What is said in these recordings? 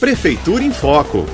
Prefeitura em Foco.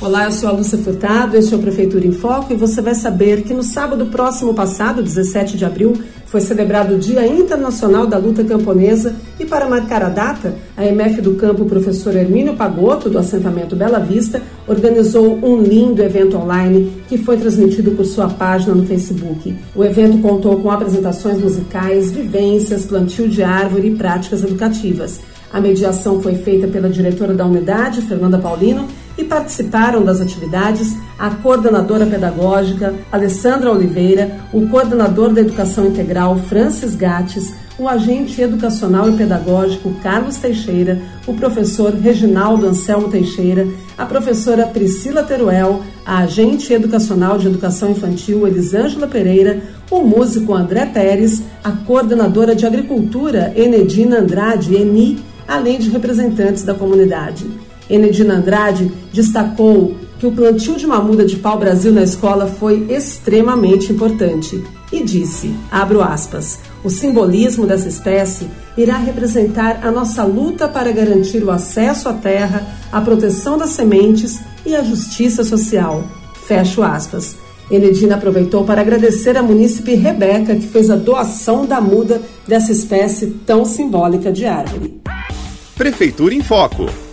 Olá, eu sou a Lúcia Furtado, este é o Prefeitura em Foco e você vai saber que no sábado próximo passado, 17 de abril, foi celebrado o Dia Internacional da Luta Camponesa e para marcar a data, a MF do Campo, professor Hermínio Pagotto, do assentamento Bela Vista, organizou um lindo evento online que foi transmitido por sua página no Facebook. O evento contou com apresentações musicais, vivências, plantio de árvore e práticas educativas. A mediação foi feita pela diretora da unidade, Fernanda Paulino, e participaram das atividades a coordenadora pedagógica Alessandra Oliveira, o coordenador da educação integral Francis Gates, o agente educacional e pedagógico Carlos Teixeira, o professor Reginaldo Anselmo Teixeira, a professora Priscila Teruel, a agente educacional de educação infantil Elisângela Pereira, o músico André Pérez, a coordenadora de agricultura Enedina Andrade, Eni, além de representantes da comunidade. Enedina Andrade destacou que o plantio de uma muda de pau-brasil na escola foi extremamente importante e disse, abro aspas, o simbolismo dessa espécie irá representar a nossa luta para garantir o acesso à terra, a proteção das sementes e a justiça social. Fecho aspas. Enedina aproveitou para agradecer a munícipe Rebeca, que fez a doação da muda dessa espécie tão simbólica de árvore. Prefeitura em Foco.